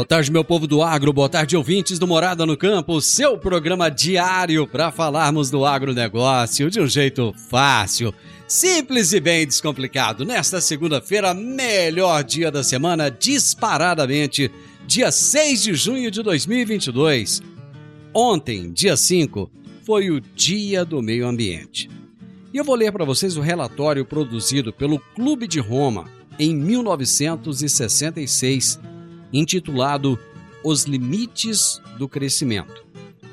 Boa tarde, meu povo do agro, boa tarde, ouvintes do Morada no Campo, seu programa diário para falarmos do agronegócio de um jeito fácil, simples e bem descomplicado. Nesta segunda-feira, melhor dia da semana, disparadamente, dia 6 de junho de 2022. Ontem, dia 5, foi o Dia do Meio Ambiente. E eu vou ler para vocês o relatório produzido pelo Clube de Roma em 1966 intitulado Os Limites do Crescimento.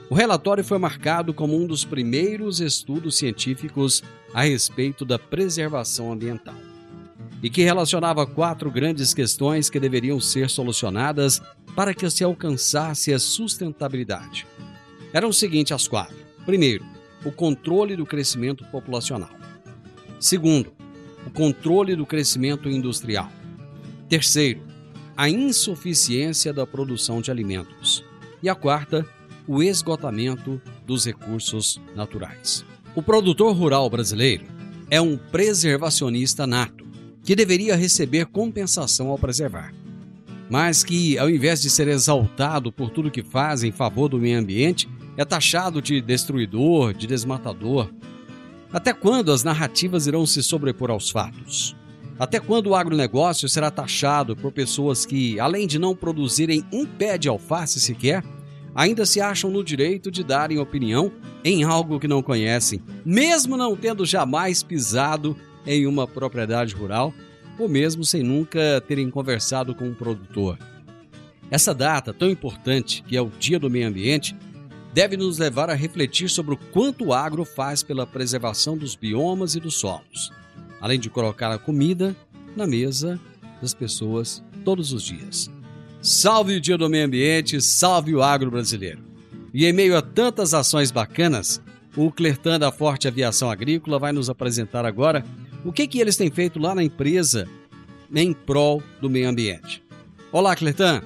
O relatório foi marcado como um dos primeiros estudos científicos a respeito da preservação ambiental e que relacionava quatro grandes questões que deveriam ser solucionadas para que se alcançasse a sustentabilidade. Eram os seguintes as quatro. Primeiro, o controle do crescimento populacional. Segundo, o controle do crescimento industrial. Terceiro, a insuficiência da produção de alimentos. E a quarta, o esgotamento dos recursos naturais. O produtor rural brasileiro é um preservacionista nato, que deveria receber compensação ao preservar. Mas que, ao invés de ser exaltado por tudo que faz em favor do meio ambiente, é taxado de destruidor, de desmatador. Até quando as narrativas irão se sobrepor aos fatos? Até quando o agronegócio será taxado por pessoas que, além de não produzirem um pé de alface sequer, ainda se acham no direito de darem opinião em algo que não conhecem, mesmo não tendo jamais pisado em uma propriedade rural ou mesmo sem nunca terem conversado com um produtor? Essa data tão importante, que é o Dia do Meio Ambiente, deve nos levar a refletir sobre o quanto o agro faz pela preservação dos biomas e dos solos além de colocar a comida na mesa das pessoas todos os dias. Salve o Dia do Meio Ambiente, salve o agro brasileiro. E em meio a tantas ações bacanas, o Clertan da Forte Aviação Agrícola vai nos apresentar agora o que, que eles têm feito lá na empresa em prol do meio ambiente. Olá, Clertan.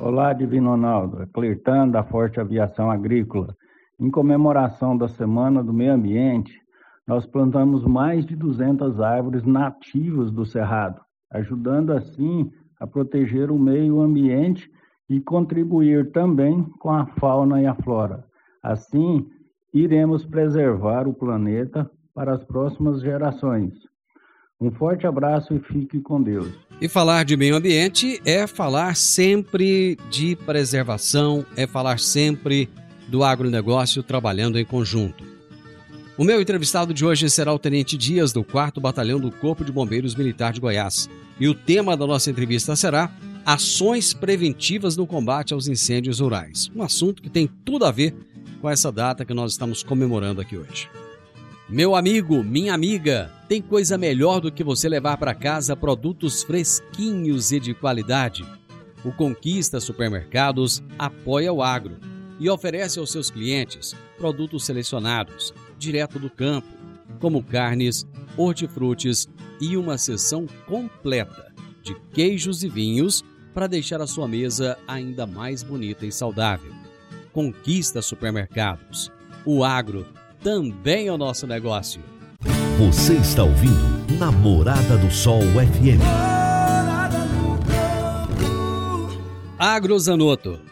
Olá, Divino Ronaldo. É Clertan da Forte Aviação Agrícola. Em comemoração da Semana do Meio Ambiente, nós plantamos mais de 200 árvores nativas do Cerrado, ajudando assim a proteger o meio ambiente e contribuir também com a fauna e a flora. Assim, iremos preservar o planeta para as próximas gerações. Um forte abraço e fique com Deus. E falar de meio ambiente é falar sempre de preservação, é falar sempre do agronegócio trabalhando em conjunto. O meu entrevistado de hoje será o Tenente Dias, do 4 Batalhão do Corpo de Bombeiros Militar de Goiás. E o tema da nossa entrevista será Ações Preventivas no Combate aos Incêndios Rurais. Um assunto que tem tudo a ver com essa data que nós estamos comemorando aqui hoje. Meu amigo, minha amiga, tem coisa melhor do que você levar para casa produtos fresquinhos e de qualidade? O Conquista Supermercados apoia o agro e oferece aos seus clientes produtos selecionados direto do campo, como carnes, hortifrutis e uma seção completa de queijos e vinhos para deixar a sua mesa ainda mais bonita e saudável. Conquista supermercados. O agro também é o nosso negócio. Você está ouvindo Namorada do Sol FM. Agrozanoto,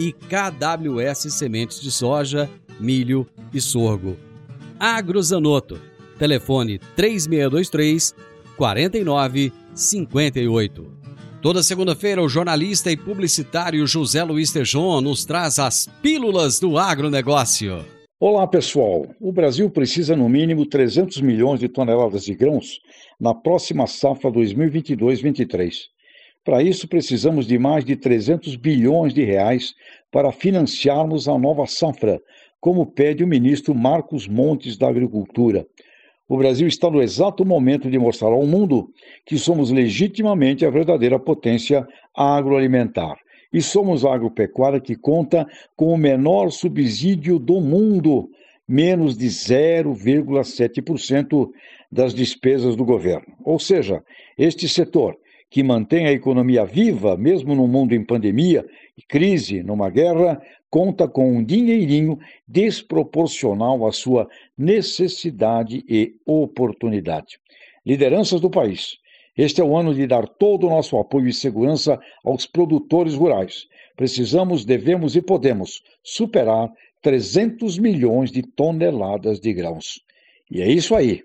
e KWS Sementes de Soja, Milho e Sorgo. Agrozanoto, telefone 3623 4958. Toda segunda-feira, o jornalista e publicitário José Luiz Tejon nos traz as pílulas do agronegócio. Olá, pessoal. O Brasil precisa no mínimo 300 milhões de toneladas de grãos na próxima safra 2022-23. Para isso, precisamos de mais de 300 bilhões de reais para financiarmos a nova safra, como pede o ministro Marcos Montes da Agricultura. O Brasil está no exato momento de mostrar ao mundo que somos legitimamente a verdadeira potência agroalimentar. E somos a agropecuária que conta com o menor subsídio do mundo, menos de 0,7% das despesas do governo. Ou seja, este setor, que mantém a economia viva, mesmo no mundo em pandemia crise, numa guerra, conta com um dinheirinho desproporcional à sua necessidade e oportunidade. Lideranças do país. Este é o ano de dar todo o nosso apoio e segurança aos produtores rurais. Precisamos, devemos e podemos superar 300 milhões de toneladas de grãos. E é isso aí.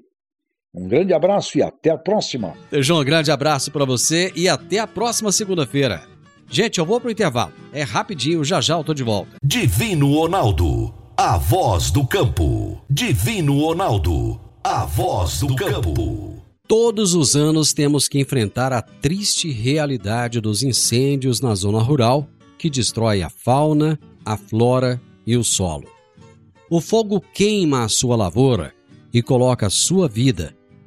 Um grande abraço e até a próxima. João, um grande abraço para você e até a próxima segunda-feira. Gente, eu vou pro intervalo. É rapidinho, já já eu tô de volta. Divino Ronaldo, a voz do campo. Divino Ronaldo, a voz do campo. Todos os anos temos que enfrentar a triste realidade dos incêndios na zona rural que destrói a fauna, a flora e o solo. O fogo queima a sua lavoura e coloca a sua vida,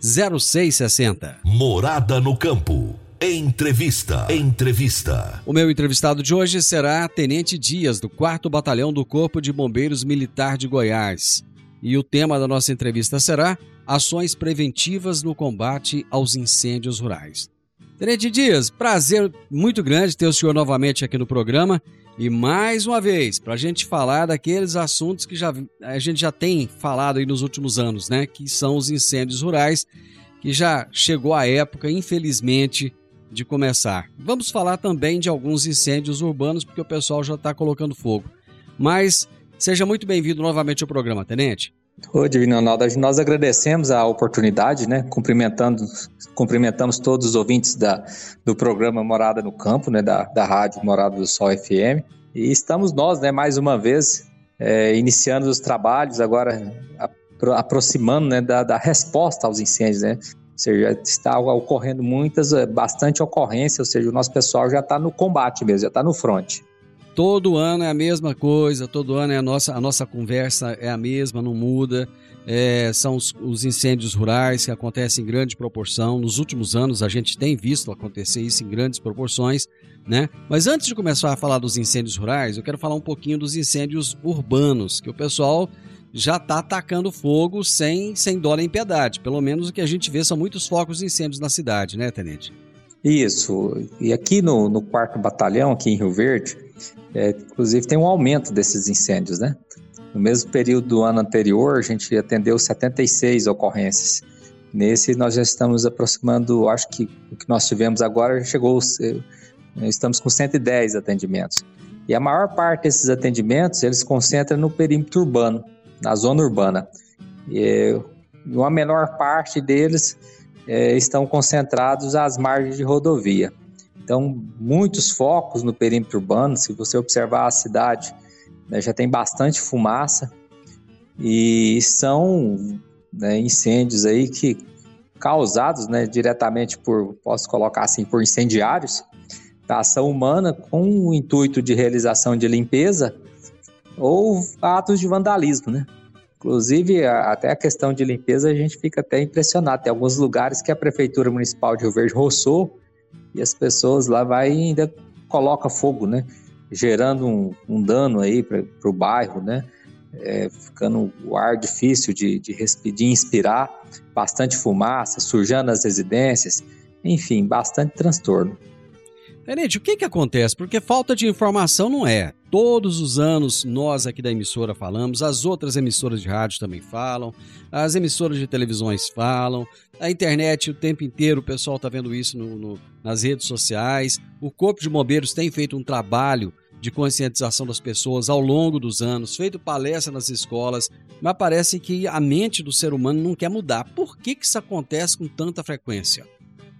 0660. Morada no campo. Entrevista. Entrevista. O meu entrevistado de hoje será Tenente Dias, do 4 Batalhão do Corpo de Bombeiros Militar de Goiás. E o tema da nossa entrevista será Ações Preventivas no Combate aos Incêndios Rurais. Tenente Dias, prazer muito grande ter o senhor novamente aqui no programa. E mais uma vez, para a gente falar daqueles assuntos que já, a gente já tem falado aí nos últimos anos, né? Que são os incêndios rurais, que já chegou a época, infelizmente, de começar. Vamos falar também de alguns incêndios urbanos, porque o pessoal já está colocando fogo. Mas seja muito bem-vindo novamente ao programa, Tenente. Oi, Divino Ronaldo. Nós agradecemos a oportunidade, né? Cumprimentando, cumprimentamos todos os ouvintes da, do programa Morada no Campo, né? Da, da rádio Morada do Sol FM. E estamos nós, né? Mais uma vez, é, iniciando os trabalhos, agora aproximando né, da, da resposta aos incêndios, né? Ou seja, está ocorrendo muitas, eh, bastante ocorrência, ou seja, o nosso pessoal já está no combate mesmo, já está no front. Todo ano é a mesma coisa, todo ano é a nossa, a nossa conversa é a mesma, não muda. É, são os, os, incêndios rurais que acontecem em grande proporção. Nos últimos anos a gente tem visto acontecer isso em grandes proporções, né? Mas antes de começar a falar dos incêndios rurais, eu quero falar um pouquinho dos incêndios urbanos, que o pessoal já está atacando fogo sem, sem dó nem piedade. Pelo menos o que a gente vê são muitos focos de incêndios na cidade, né, Tenente? Isso. E aqui no, no quarto batalhão, aqui em Rio Verde, é, inclusive tem um aumento desses incêndios, né? No mesmo período do ano anterior, a gente atendeu 76 ocorrências. Nesse, nós já estamos aproximando, acho que o que nós tivemos agora chegou, estamos com 110 atendimentos. E a maior parte desses atendimentos, eles se concentra no perímetro urbano na zona urbana. E uma menor parte deles é, estão concentrados às margens de rodovia. Então, muitos focos no perímetro urbano, se você observar a cidade, né, já tem bastante fumaça e são né, incêndios aí que causados né, diretamente por, posso colocar assim, por incendiários, da ação humana com o intuito de realização de limpeza ou atos de vandalismo, né? Inclusive, até a questão de limpeza, a gente fica até impressionado. Tem alguns lugares que a Prefeitura Municipal de Rio Verde roçou e as pessoas lá vai e ainda coloca fogo, né? Gerando um, um dano aí para o bairro, né? É, ficando o ar difícil de, de, de inspirar, bastante fumaça, sujando as residências, enfim, bastante transtorno. Tenente, o que que acontece? Porque falta de informação não é. Todos os anos nós aqui da emissora falamos, as outras emissoras de rádio também falam, as emissoras de televisões falam, a internet o tempo inteiro o pessoal está vendo isso no, no, nas redes sociais. O Corpo de Bombeiros tem feito um trabalho de conscientização das pessoas ao longo dos anos, feito palestra nas escolas, mas parece que a mente do ser humano não quer mudar. Por que, que isso acontece com tanta frequência?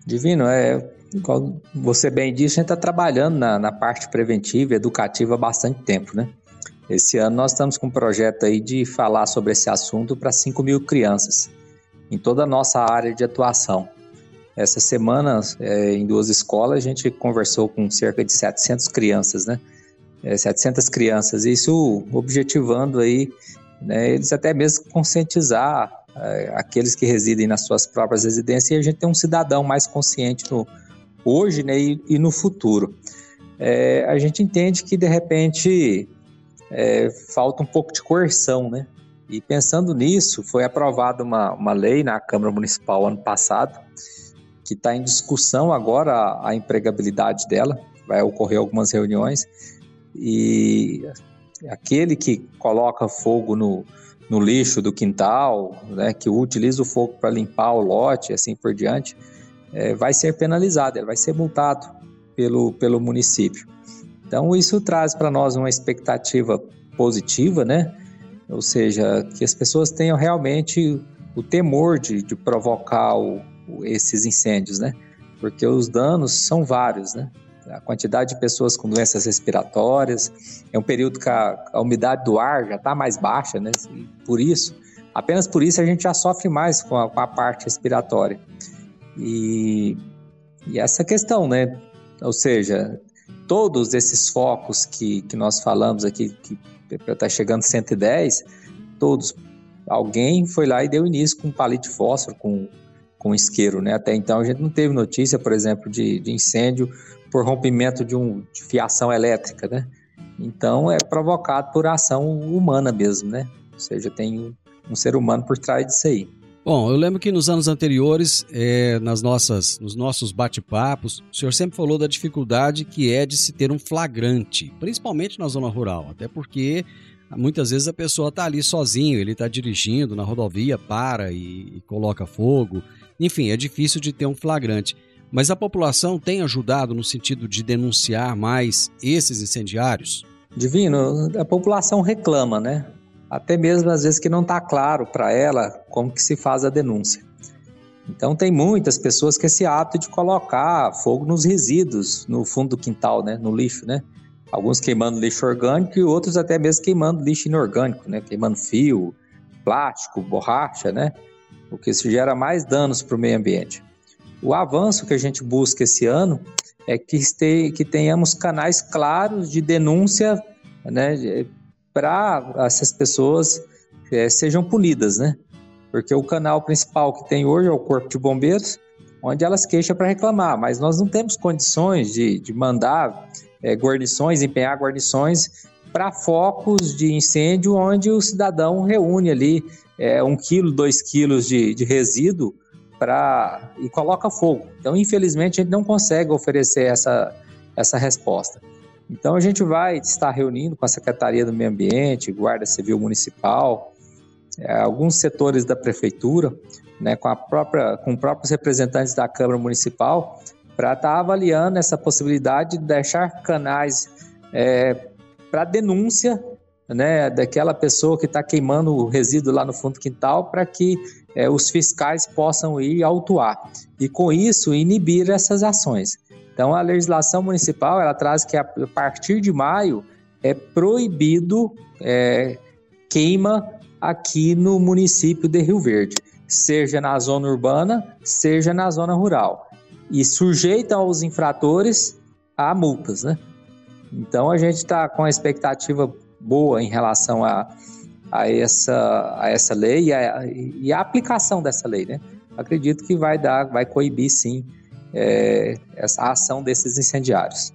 Divino, é, como você bem disse, a gente está trabalhando na, na parte preventiva e educativa há bastante tempo, né? Esse ano nós estamos com um projeto aí de falar sobre esse assunto para 5 mil crianças, em toda a nossa área de atuação. Essa semana, é, em duas escolas, a gente conversou com cerca de 700 crianças, né? É, 700 crianças, isso objetivando aí, né, eles até mesmo conscientizar é, aqueles que residem nas suas próprias residências e a gente tem um cidadão mais consciente no, hoje né, e, e no futuro. É, a gente entende que de repente é, falta um pouco de coerção, né? E pensando nisso, foi aprovada uma, uma lei na Câmara Municipal ano passado, que está em discussão agora a, a empregabilidade dela, vai ocorrer algumas reuniões, e aquele que coloca fogo no, no lixo do quintal, né, que utiliza o fogo para limpar o lote, assim por diante, é, vai ser penalizado, ele vai ser multado pelo, pelo município. Então, isso traz para nós uma expectativa positiva, né? Ou seja, que as pessoas tenham realmente o temor de, de provocar o, esses incêndios, né? Porque os danos são vários, né? a quantidade de pessoas com doenças respiratórias, é um período que a, a umidade do ar já está mais baixa, né? E por isso, apenas por isso a gente já sofre mais com a, com a parte respiratória. E, e, essa questão, né? Ou seja, todos esses focos que, que nós falamos aqui, que está chegando 110, todos, alguém foi lá e deu início com um palito de fósforo, com, com isqueiro, né? Até então a gente não teve notícia, por exemplo, de, de incêndio por rompimento de, um, de fiação elétrica, né? Então é provocado por ação humana mesmo, né? Ou seja, tem um ser humano por trás disso aí. Bom, eu lembro que nos anos anteriores, é, nas nossas, nos nossos bate-papos, o senhor sempre falou da dificuldade que é de se ter um flagrante, principalmente na zona rural, até porque muitas vezes a pessoa está ali sozinho, ele está dirigindo na rodovia, para e, e coloca fogo. Enfim, é difícil de ter um flagrante. Mas a população tem ajudado no sentido de denunciar mais esses incendiários? Divino, a população reclama, né? Até mesmo às vezes que não está claro para ela como que se faz a denúncia. Então tem muitas pessoas que esse hábito de colocar fogo nos resíduos no fundo do quintal, né, no lixo, né? Alguns queimando lixo orgânico e outros até mesmo queimando lixo inorgânico, né? Queimando fio, plástico, borracha, né? O que isso gera mais danos para o meio ambiente. O avanço que a gente busca esse ano é que, este, que tenhamos canais claros de denúncia né, para essas pessoas é, sejam punidas, né? Porque o canal principal que tem hoje é o Corpo de Bombeiros, onde elas queixam para reclamar, mas nós não temos condições de, de mandar é, guarnições, empenhar guarnições para focos de incêndio onde o cidadão reúne ali é, um quilo, dois quilos de, de resíduo para e coloca fogo. Então, infelizmente, a gente não consegue oferecer essa, essa resposta. Então, a gente vai estar reunindo com a Secretaria do Meio Ambiente, Guarda Civil Municipal, é, alguns setores da prefeitura, né, com, a própria, com próprios representantes da Câmara Municipal, para estar tá avaliando essa possibilidade de deixar canais é, para denúncia né, daquela pessoa que está queimando o resíduo lá no fundo do quintal para que é, os fiscais possam ir autuar e com isso inibir essas ações. Então a legislação municipal ela traz que a partir de maio é proibido é, queima aqui no município de Rio Verde, seja na zona urbana, seja na zona rural, e sujeita aos infratores a multas, né? Então a gente está com a expectativa boa em relação a, a essa, a essa lei e a, e a aplicação dessa lei, né? Acredito que vai dar, vai coibir sim é, essa ação desses incendiários.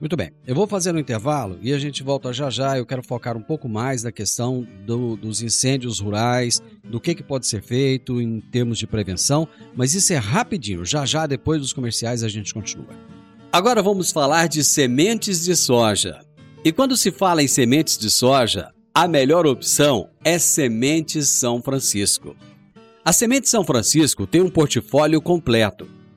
Muito bem, eu vou fazer um intervalo e a gente volta já já. Eu quero focar um pouco mais na questão do, dos incêndios rurais, do que, que pode ser feito em termos de prevenção, mas isso é rapidinho. Já já, depois dos comerciais, a gente continua. Agora vamos falar de sementes de soja. E quando se fala em sementes de soja, a melhor opção é Sementes São Francisco. A Semente São Francisco tem um portfólio completo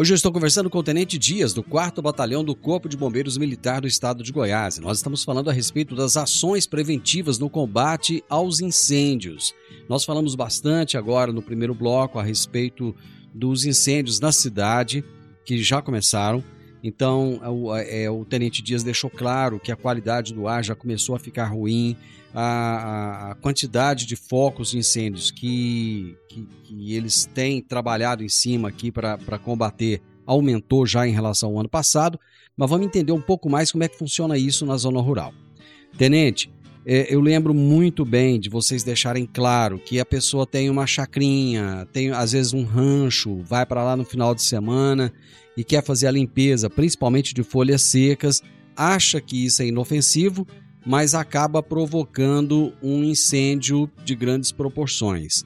Hoje eu estou conversando com o Tenente Dias, do 4 Batalhão do Corpo de Bombeiros Militar do Estado de Goiás. Nós estamos falando a respeito das ações preventivas no combate aos incêndios. Nós falamos bastante agora no primeiro bloco a respeito dos incêndios na cidade, que já começaram. Então, o, é, o Tenente Dias deixou claro que a qualidade do ar já começou a ficar ruim, a, a quantidade de focos de incêndios que, que, que eles têm trabalhado em cima aqui para combater aumentou já em relação ao ano passado, mas vamos entender um pouco mais como é que funciona isso na zona rural. Tenente, é, eu lembro muito bem de vocês deixarem claro que a pessoa tem uma chacrinha, tem às vezes um rancho, vai para lá no final de semana e quer fazer a limpeza, principalmente de folhas secas, acha que isso é inofensivo, mas acaba provocando um incêndio de grandes proporções.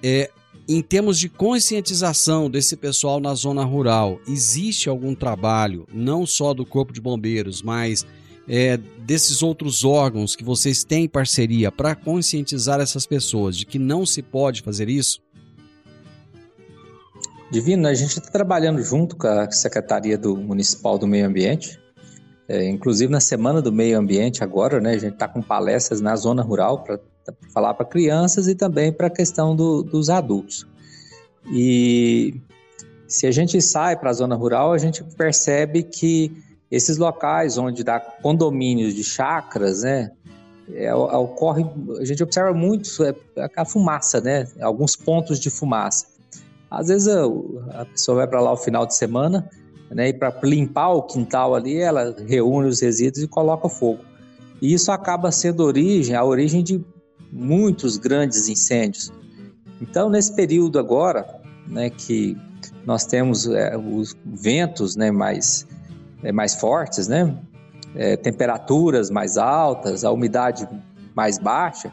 É, em termos de conscientização desse pessoal na zona rural, existe algum trabalho, não só do Corpo de Bombeiros, mas é, desses outros órgãos que vocês têm parceria para conscientizar essas pessoas de que não se pode fazer isso? Divino, a gente está trabalhando junto com a Secretaria do Municipal do Meio Ambiente, é, inclusive na Semana do Meio Ambiente agora, né, a gente está com palestras na zona rural para falar para crianças e também para a questão do, dos adultos. E se a gente sai para a zona rural, a gente percebe que esses locais onde dá condomínios de chacras, né, é, ocorre, a gente observa muito é, a fumaça, né, alguns pontos de fumaça. Às vezes a, pessoa vai para lá o final de semana, né? E para limpar o quintal ali, ela reúne os resíduos e coloca fogo. E isso acaba sendo origem, a origem de muitos grandes incêndios. Então, nesse período agora, né, que nós temos é, os ventos, né, mais é, mais fortes, né, é, temperaturas mais altas, a umidade mais baixa.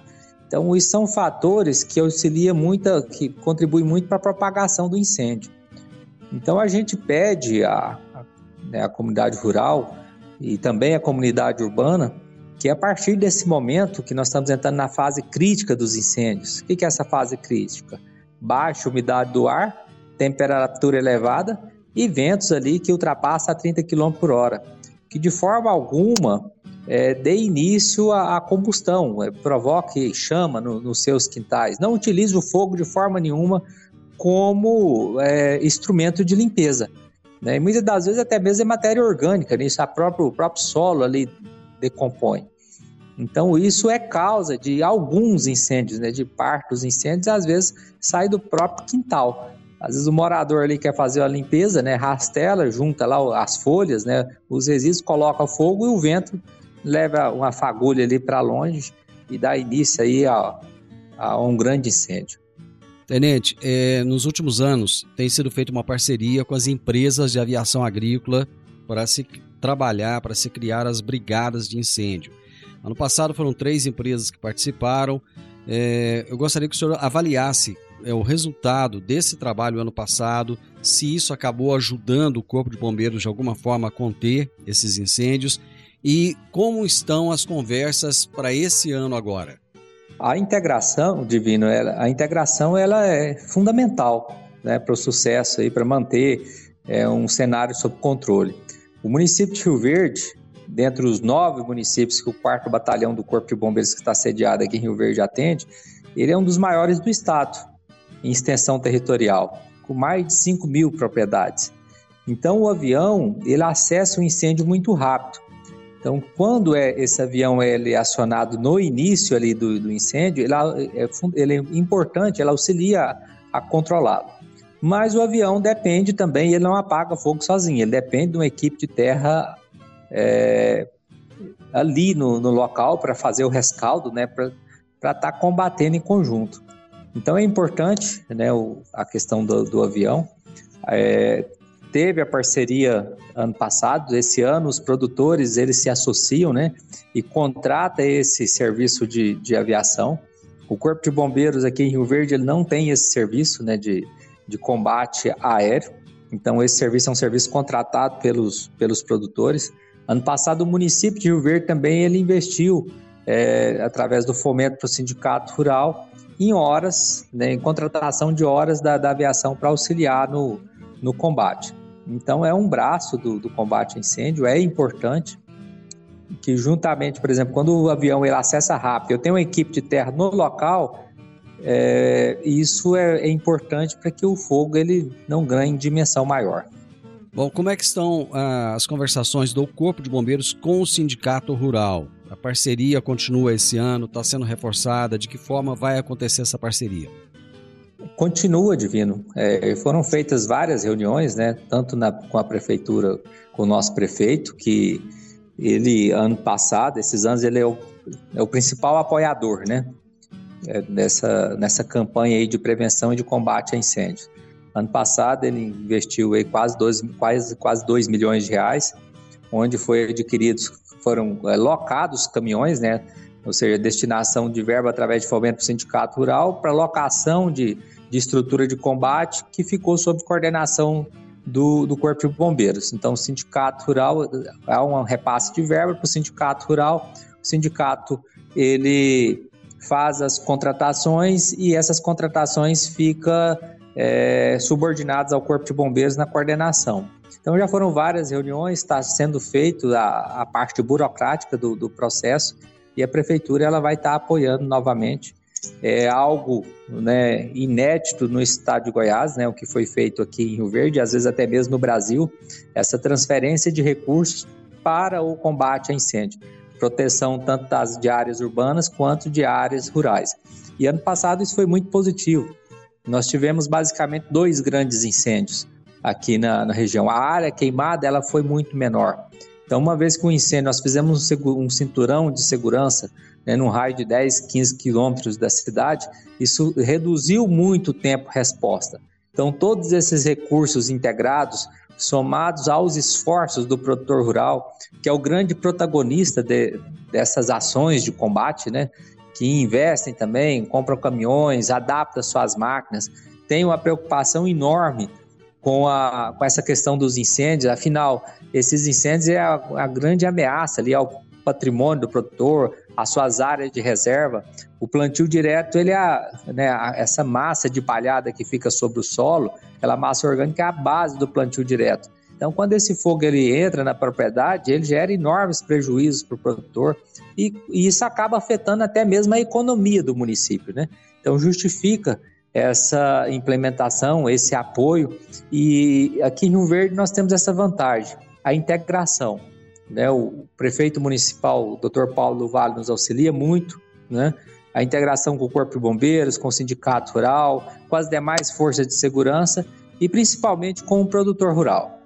Então, isso são fatores que auxiliam muito, que contribuem muito para a propagação do incêndio. Então a gente pede à, né, comunidade rural e também à comunidade urbana que a partir desse momento que nós estamos entrando na fase crítica dos incêndios. O que é essa fase crítica? Baixa umidade do ar, temperatura elevada e ventos ali que ultrapassam a 30 km por hora, que de forma alguma é, dê início à, à combustão, é, provoque chama no, nos seus quintais. Não utilize o fogo de forma nenhuma como é, instrumento de limpeza. Né? E muitas das vezes até mesmo é matéria orgânica, né? isso a próprio, o próprio solo ali decompõe. Então isso é causa de alguns incêndios, né? de parte dos incêndios, às vezes sai do próprio quintal. Às vezes o morador ali quer fazer a limpeza, né? Rastela, junta lá as folhas, né? Os resíduos, coloca fogo e o vento leva uma fagulha ali para longe e dá início aí a, a um grande incêndio. Tenente, é, nos últimos anos tem sido feita uma parceria com as empresas de aviação agrícola para se trabalhar, para se criar as brigadas de incêndio. Ano passado foram três empresas que participaram. É, eu gostaria que o senhor avaliasse é, o resultado desse trabalho ano passado, se isso acabou ajudando o Corpo de Bombeiros de alguma forma a conter esses incêndios e como estão as conversas para esse ano agora. A integração, Divino, ela, a integração ela é fundamental né, para o sucesso para manter é, um cenário sob controle. O município de Rio Verde, dentre os nove municípios que o 4 Batalhão do Corpo de Bombeiros que está sediado aqui em Rio Verde atende, ele é um dos maiores do estado em extensão territorial, com mais de 5 mil propriedades. Então, o avião ele acessa o incêndio muito rápido. Então, quando é, esse avião ele é acionado no início ali do, do incêndio, ele é, ele é importante, ele auxilia a controlá-lo. Mas o avião depende também, ele não apaga fogo sozinho, ele depende de uma equipe de terra é, ali no, no local para fazer o rescaldo, né, para estar tá combatendo em conjunto. Então é importante né, o, a questão do, do avião. É, teve a parceria ano passado, esse ano os produtores eles se associam né, e contrata esse serviço de, de aviação. O Corpo de Bombeiros aqui em Rio Verde ele não tem esse serviço né, de, de combate aéreo, então esse serviço é um serviço contratado pelos, pelos produtores. Ano passado o município de Rio Verde também ele investiu é, através do fomento para o sindicato rural em horas, né, em contratação de horas da, da aviação para auxiliar no, no combate. Então, é um braço do, do combate a incêndio, é importante que juntamente, por exemplo, quando o avião ele acessa rápido, eu tenho uma equipe de terra no local, é, isso é, é importante para que o fogo ele não ganhe dimensão maior. Bom, como é que estão ah, as conversações do Corpo de Bombeiros com o Sindicato Rural? A parceria continua esse ano, está sendo reforçada. De que forma vai acontecer essa parceria? Continua, Divino. É, foram feitas várias reuniões, né, tanto na, com a prefeitura, com o nosso prefeito, que ele, ano passado, esses anos, ele é o, é o principal apoiador, né, é, nessa, campanha aí de prevenção e de combate a incêndios. Ano passado, ele investiu aí quase 2 quase, quase dois milhões de reais, onde foi adquiridos foram é, locados caminhões, né? ou seja, destinação de verba através de fomento do sindicato rural para locação de, de estrutura de combate que ficou sob coordenação do, do Corpo de Bombeiros. Então, o sindicato rural há um repasse de verba para o sindicato rural. O sindicato ele faz as contratações e essas contratações ficam é, subordinadas ao Corpo de Bombeiros na coordenação. Então já foram várias reuniões, está sendo feito a, a parte burocrática do, do, processo e a prefeitura ela vai estar tá apoiando novamente. É algo né, inédito no estado de Goiás, né, o que foi feito aqui em Rio Verde, às vezes até mesmo no Brasil, essa transferência de recursos para o combate a incêndio, proteção tanto das de áreas urbanas quanto de áreas rurais. E ano passado isso foi muito positivo. Nós tivemos basicamente dois grandes incêndios aqui na, na região. A área queimada ela foi muito menor. Então, uma vez que o incêndio, nós fizemos um, cinturão de segurança né, num raio de 10, 15 quilômetros da cidade, isso reduziu muito o tempo resposta. Então, todos esses recursos integrados, somados aos esforços do produtor rural, que é o grande protagonista de, dessas ações de combate, né, que investem também, compram caminhões, adaptam suas máquinas, tem uma preocupação enorme com, a, com essa questão dos incêndios. Afinal, esses incêndios é a, a grande ameaça ali ao patrimônio do produtor, às suas áreas de reserva. O plantio direto, ele é né, essa massa de palhada que fica sobre o solo, aquela massa orgânica é a base do plantio direto. Então, quando esse fogo ele entra na propriedade, ele gera enormes prejuízos para o produtor e, e, isso acaba afetando até mesmo a economia do município, né? Então, justifica essa implementação, esse apoio. E aqui em Rio Verde nós temos essa vantagem, a integração. Né? O prefeito municipal, o Dr. Paulo Vale, nos auxilia muito, né? a integração com o Corpo de Bombeiros, com o Sindicato Rural, com as demais forças de segurança e principalmente com o produtor rural.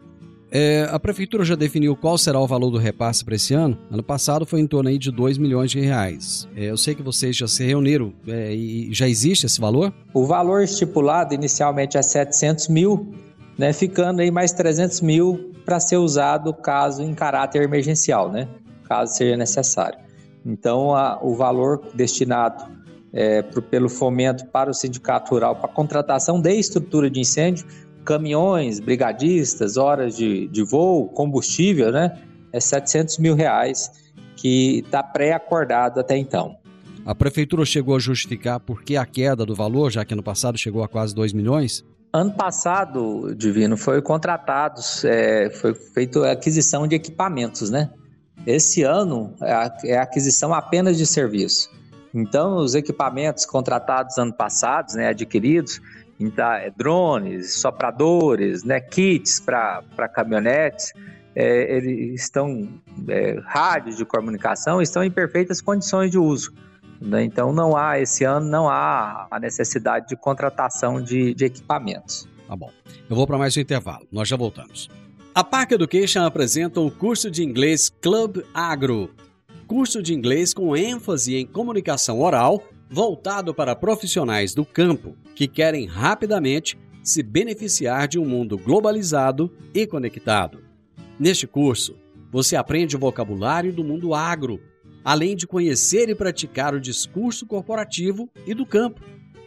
É, a prefeitura já definiu qual será o valor do repasse para esse ano. Ano passado foi em torno aí de 2 milhões de reais. É, eu sei que vocês já se reuniram é, e já existe esse valor? O valor estipulado inicialmente é 700 mil, né, ficando aí mais 300 mil para ser usado caso em caráter emergencial, né, caso seja necessário. Então, a, o valor destinado é, pro, pelo fomento para o sindicato rural para contratação de estrutura de incêndio caminhões, brigadistas, horas de, de voo, combustível, né? É 700 mil reais que está pré-acordado até então. A prefeitura chegou a justificar por que a queda do valor, já que ano passado chegou a quase 2 milhões? Ano passado, Divino, foi contratados, é, foi feita a aquisição de equipamentos, né? Esse ano é, é a aquisição apenas de serviço. Então, os equipamentos contratados ano passado, né, adquiridos, então, é, drones, sopradores, né, kits para caminhonetes, é, eles estão é, rádios de comunicação estão em perfeitas condições de uso. Né? Então não há esse ano não há a necessidade de contratação de, de equipamentos. Tá bom. Eu vou para mais um intervalo. Nós já voltamos. A Park Education apresenta o curso de inglês Club Agro, curso de inglês com ênfase em comunicação oral voltado para profissionais do campo que querem rapidamente se beneficiar de um mundo globalizado e conectado. Neste curso, você aprende o vocabulário do mundo agro, além de conhecer e praticar o discurso corporativo e do campo.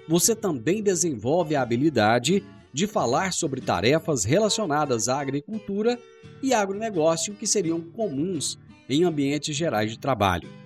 Você também desenvolve a habilidade de falar sobre tarefas relacionadas à agricultura e agronegócio que seriam comuns em ambientes gerais de trabalho.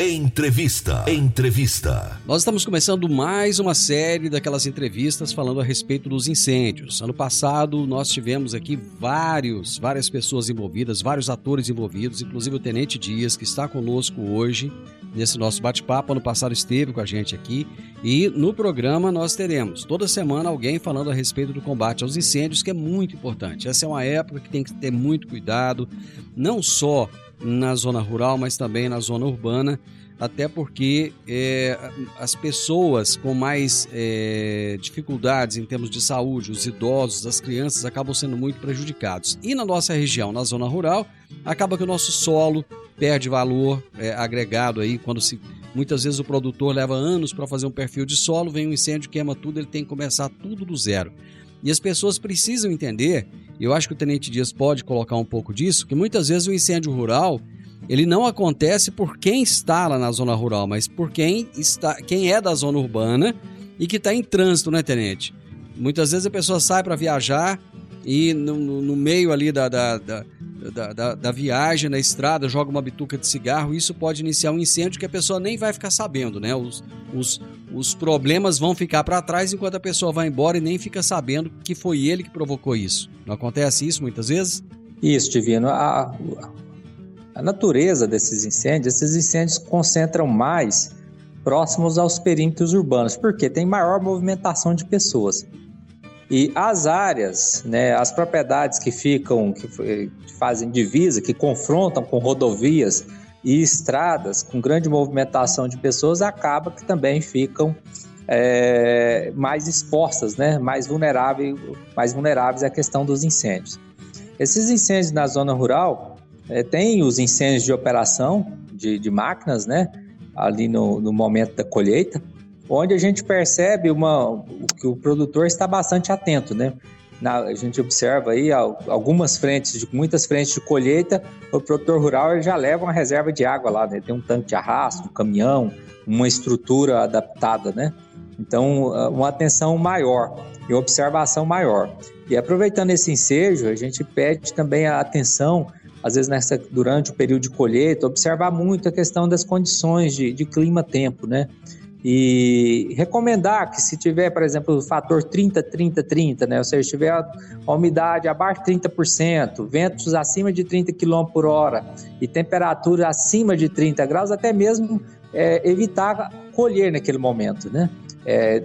Entrevista. Entrevista. Nós estamos começando mais uma série daquelas entrevistas falando a respeito dos incêndios. Ano passado nós tivemos aqui vários, várias pessoas envolvidas, vários atores envolvidos, inclusive o Tenente Dias, que está conosco hoje nesse nosso bate-papo. Ano passado esteve com a gente aqui e no programa nós teremos toda semana alguém falando a respeito do combate aos incêndios, que é muito importante. Essa é uma época que tem que ter muito cuidado, não só na zona rural, mas também na zona urbana, até porque é, as pessoas com mais é, dificuldades em termos de saúde, os idosos, as crianças, acabam sendo muito prejudicados. E na nossa região, na zona rural, acaba que o nosso solo perde valor é, agregado aí quando se muitas vezes o produtor leva anos para fazer um perfil de solo, vem um incêndio, queima tudo, ele tem que começar tudo do zero. E as pessoas precisam entender, e eu acho que o Tenente Dias pode colocar um pouco disso, que muitas vezes o incêndio rural ele não acontece por quem está lá na zona rural, mas por quem está, quem é da zona urbana e que está em trânsito, né, Tenente? Muitas vezes a pessoa sai para viajar e no, no, meio ali da, da, da, da, da viagem, na estrada, joga uma bituca de cigarro, isso pode iniciar um incêndio que a pessoa nem vai ficar sabendo, né? Os, os, os problemas vão ficar para trás enquanto a pessoa vai embora e nem fica sabendo que foi ele que provocou isso. Não acontece isso muitas vezes? Isso, Divino. A, a natureza desses incêndios, esses incêndios concentram mais próximos aos perímetros urbanos, porque tem maior movimentação de pessoas. E as áreas, né, as propriedades que ficam, que, que fazem divisa, que confrontam com rodovias e estradas com grande movimentação de pessoas, acaba que também ficam é, mais expostas, né, mais, vulneráveis, mais vulneráveis à questão dos incêndios. Esses incêndios na zona rural é, tem os incêndios de operação de, de máquinas, né, ali no, no momento da colheita, onde a gente percebe uma, que o produtor está bastante atento, né? Na, a gente observa aí algumas frentes, de, muitas frentes de colheita, o produtor rural já leva uma reserva de água lá, né? Tem um tanque de arrasto, um caminhão, uma estrutura adaptada, né? Então, uma atenção maior e observação maior. E aproveitando esse ensejo, a gente pede também a atenção, às vezes nessa, durante o período de colheita, observar muito a questão das condições de, de clima-tempo, né? E recomendar que se tiver, por exemplo, o fator 30, 30, 30, né? Ou seja, se tiver a, umidade abaixo de 30%, ventos acima de 30 km por hora e temperatura acima de 30 graus, até mesmo é, evitar colher naquele momento, né? É,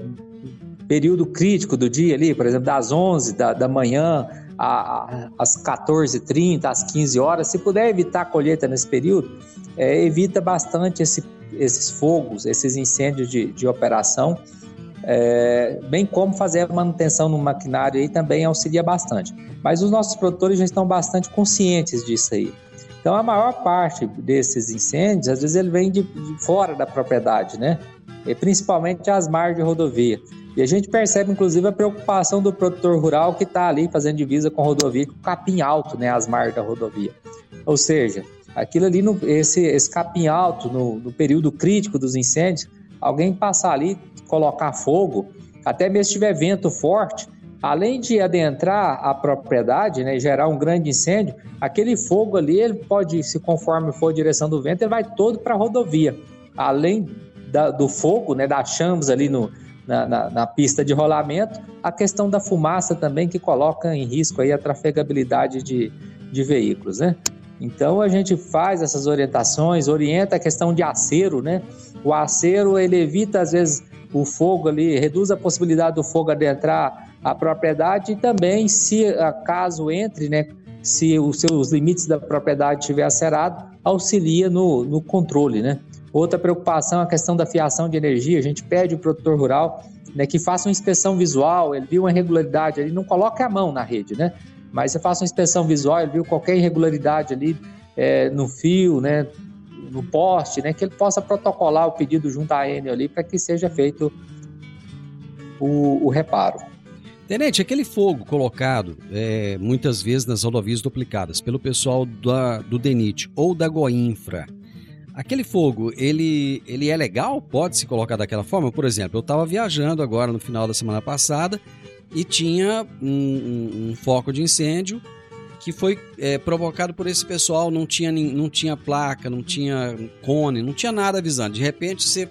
período crítico do dia ali, por exemplo, das 11 da, da manhã às 14h30, às 15 horas, se puder evitar a colheita nesse período, é, evita bastante esse esses fogos, esses incêndios de, de operação, é, bem como fazer a manutenção no maquinário aí também auxilia bastante. Mas os nossos produtores já estão bastante conscientes disso aí. Então a maior parte desses incêndios, às vezes ele vem de, de fora da propriedade, né? E principalmente as margens de rodovia. E a gente percebe, inclusive, a preocupação do produtor rural que está ali fazendo divisa com rodovia, com capim alto, né? As margens da rodovia. Ou seja, Aquilo ali, no, esse, esse capim alto, no, no período crítico dos incêndios, alguém passar ali, colocar fogo, até mesmo se tiver vento forte, além de adentrar a propriedade, né, gerar um grande incêndio, aquele fogo ali, ele pode, se conforme for a direção do vento, ele vai todo para a rodovia. Além da, do fogo, né, das chamas ali no, na, na, na, pista de rolamento, a questão da fumaça também que coloca em risco aí a trafegabilidade de, de veículos, né? Então a gente faz essas orientações, orienta a questão de acero, né? O acero ele evita às vezes o fogo ali, reduz a possibilidade do fogo adentrar a propriedade e também se caso entre, né? Se os seus limites da propriedade estiver acerado, auxilia no, no controle, né? Outra preocupação é a questão da fiação de energia. A gente pede ao produtor rural né, que faça uma inspeção visual, ele viu uma irregularidade, ele não coloque a mão na rede, né? Mas você faça uma inspeção visual, viu qualquer irregularidade ali é, no fio, né, no poste, né, que ele possa protocolar o pedido junto à Enel ali para que seja feito o, o, reparo. Tenente, aquele fogo colocado é, muitas vezes nas rodovias duplicadas pelo pessoal da, do DENIT ou da Goinfra, aquele fogo, ele, ele é legal? Pode se colocar daquela forma? Por exemplo, eu estava viajando agora no final da semana passada e tinha um, um, um foco de incêndio que foi é, provocado por esse pessoal, não tinha, não tinha placa, não tinha cone, não tinha nada avisando. De repente você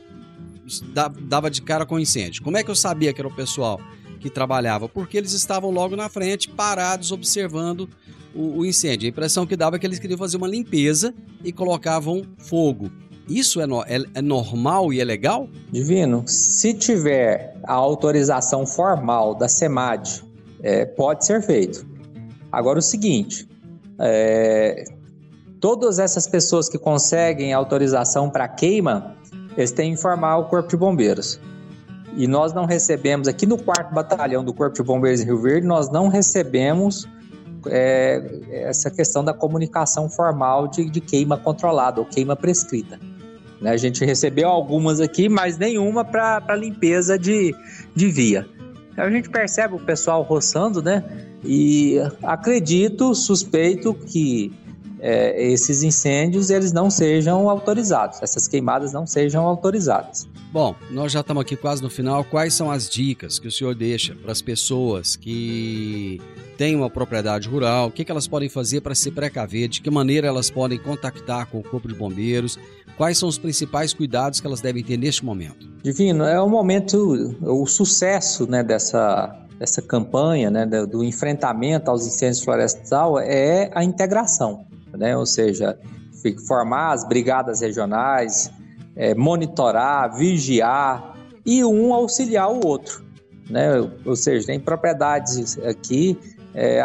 dava de cara com incêndio. Como é que eu sabia que era o pessoal que trabalhava? Porque eles estavam logo na frente, parados, observando o, o incêndio. A impressão que dava é que eles queriam fazer uma limpeza e colocavam fogo. Isso é, no, é, é, normal e é legal? Divino, se tiver a autorização formal da SEMAD, é, pode ser feito. Agora o seguinte, é, todas essas pessoas que conseguem autorização para queima, eles têm que informar o Corpo de Bombeiros. E nós não recebemos, aqui no quarto batalhão do Corpo de Bombeiros em Rio Verde, nós não recebemos é, essa questão da comunicação formal de, de queima controlada ou queima prescrita. Né? A gente recebeu algumas aqui, mas nenhuma para limpeza de, de via. A gente percebe o pessoal roçando, né? E acredito, suspeito que é, esses incêndios eles não sejam autorizados, essas queimadas não sejam autorizadas. Bom, nós já estamos aqui quase no final. Quais são as dicas que o senhor deixa para as pessoas que têm uma propriedade rural? O que, que elas podem fazer para se precaver? De que maneira elas podem contactar com o Corpo de Bombeiros? Quais são os principais cuidados que elas devem ter neste momento? Divino, é o momento, o sucesso né, dessa, dessa campanha, né, do enfrentamento aos incêndios florestais é a integração, né? ou seja, formar as brigadas regionais, é, monitorar, vigiar e um auxiliar o outro. né? Ou seja, tem propriedades aqui é,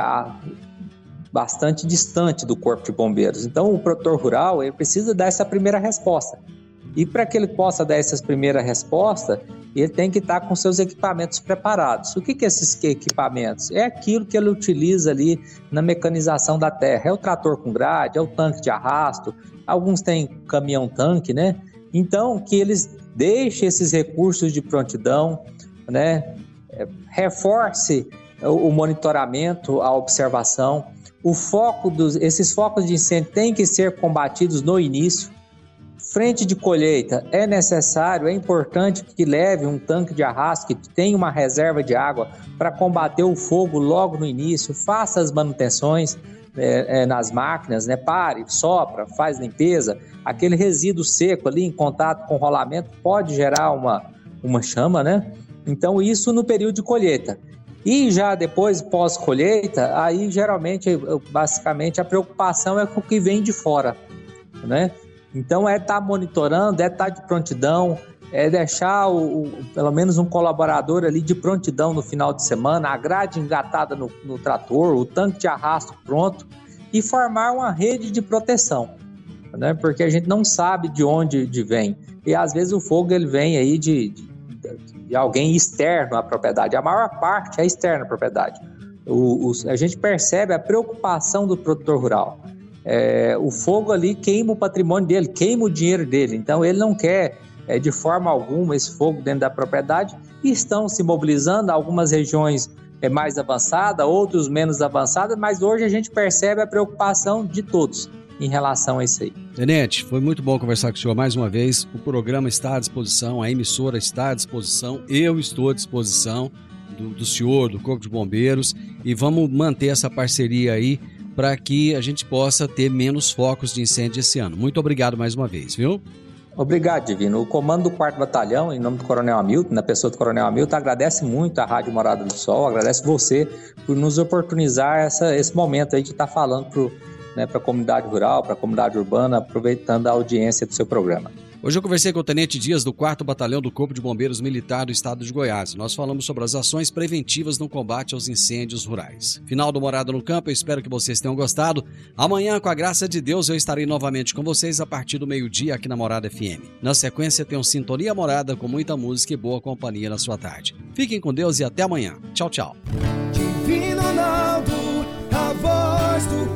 bastante distante do corpo de bombeiros. Então, o produtor rural ele precisa dar essa primeira resposta. E para que ele possa dar essa primeira resposta, ele tem que estar com seus equipamentos preparados. O que, é esses equipamentos? É aquilo que ele utiliza ali na mecanização da terra. É o trator com grade, é o tanque de arrasto, alguns têm caminhão-tanque, né? Então, que eles deixem esses recursos de prontidão, né? É, reforce o monitoramento, a observação. O foco dos, esses focos de incêndio têm que ser combatidos no início. Frente de colheita é necessário, é importante que leve um tanque de arrasto, que tenha uma reserva de água para combater o fogo logo no início. Faça as manutenções é, é, nas máquinas, né? Pare, sopra, faz limpeza. Aquele resíduo seco ali em contato com o rolamento pode gerar uma, uma chama, né? Então, isso no período de colheita. E já depois, pós-colheita, aí geralmente, basicamente, a preocupação é com o que vem de fora, né? Então, é estar tá monitorando, é estar tá de prontidão, é deixar o, o, pelo menos um colaborador ali de prontidão no final de semana, a grade engatada no, no trator, o tanque de arrasto pronto e formar uma rede de proteção, né? Porque a gente não sabe de onde de vem e às vezes o fogo ele vem aí de, de de alguém externo à propriedade. A maior parte é externa à propriedade. O, o, a gente percebe a preocupação do produtor rural. É, o fogo ali queima o patrimônio dele, queima o dinheiro dele. Então ele não quer é, de forma alguma esse fogo dentro da propriedade. E estão se mobilizando algumas regiões é, mais avançadas, outros menos avançadas, mas hoje a gente percebe a preocupação de todos em relação a isso aí. Tenente, foi muito bom conversar com o senhor mais uma vez. O programa está à disposição, a emissora está à disposição, eu estou à disposição do, do senhor, do Corpo de Bombeiros, e vamos manter essa parceria aí para que a gente possa ter menos focos de incêndio esse ano. Muito obrigado mais uma vez, viu? Obrigado, Divino. O comando do 4 Batalhão, em nome do Coronel Hamilton, na pessoa do Coronel Hamilton, agradece muito a Rádio Morada do Sol, agradece você por nos oportunizar essa, esse momento aí de estar tá falando para né, a comunidade rural, para a comunidade urbana, aproveitando a audiência do seu programa. Hoje eu conversei com o Tenente Dias do 4 Batalhão do Corpo de Bombeiros Militar do Estado de Goiás. Nós falamos sobre as ações preventivas no combate aos incêndios rurais. Final do Morada no Campo, eu espero que vocês tenham gostado. Amanhã, com a graça de Deus, eu estarei novamente com vocês a partir do meio-dia aqui na Morada FM. Na sequência, tem um Sintonia Morada com muita música e boa companhia na sua tarde. Fiquem com Deus e até amanhã. Tchau, tchau. Divino Ronaldo, a voz do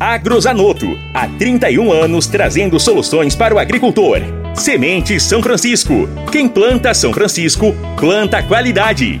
Agrozanoto, há 31 anos trazendo soluções para o agricultor. Semente São Francisco. Quem planta São Francisco, planta qualidade.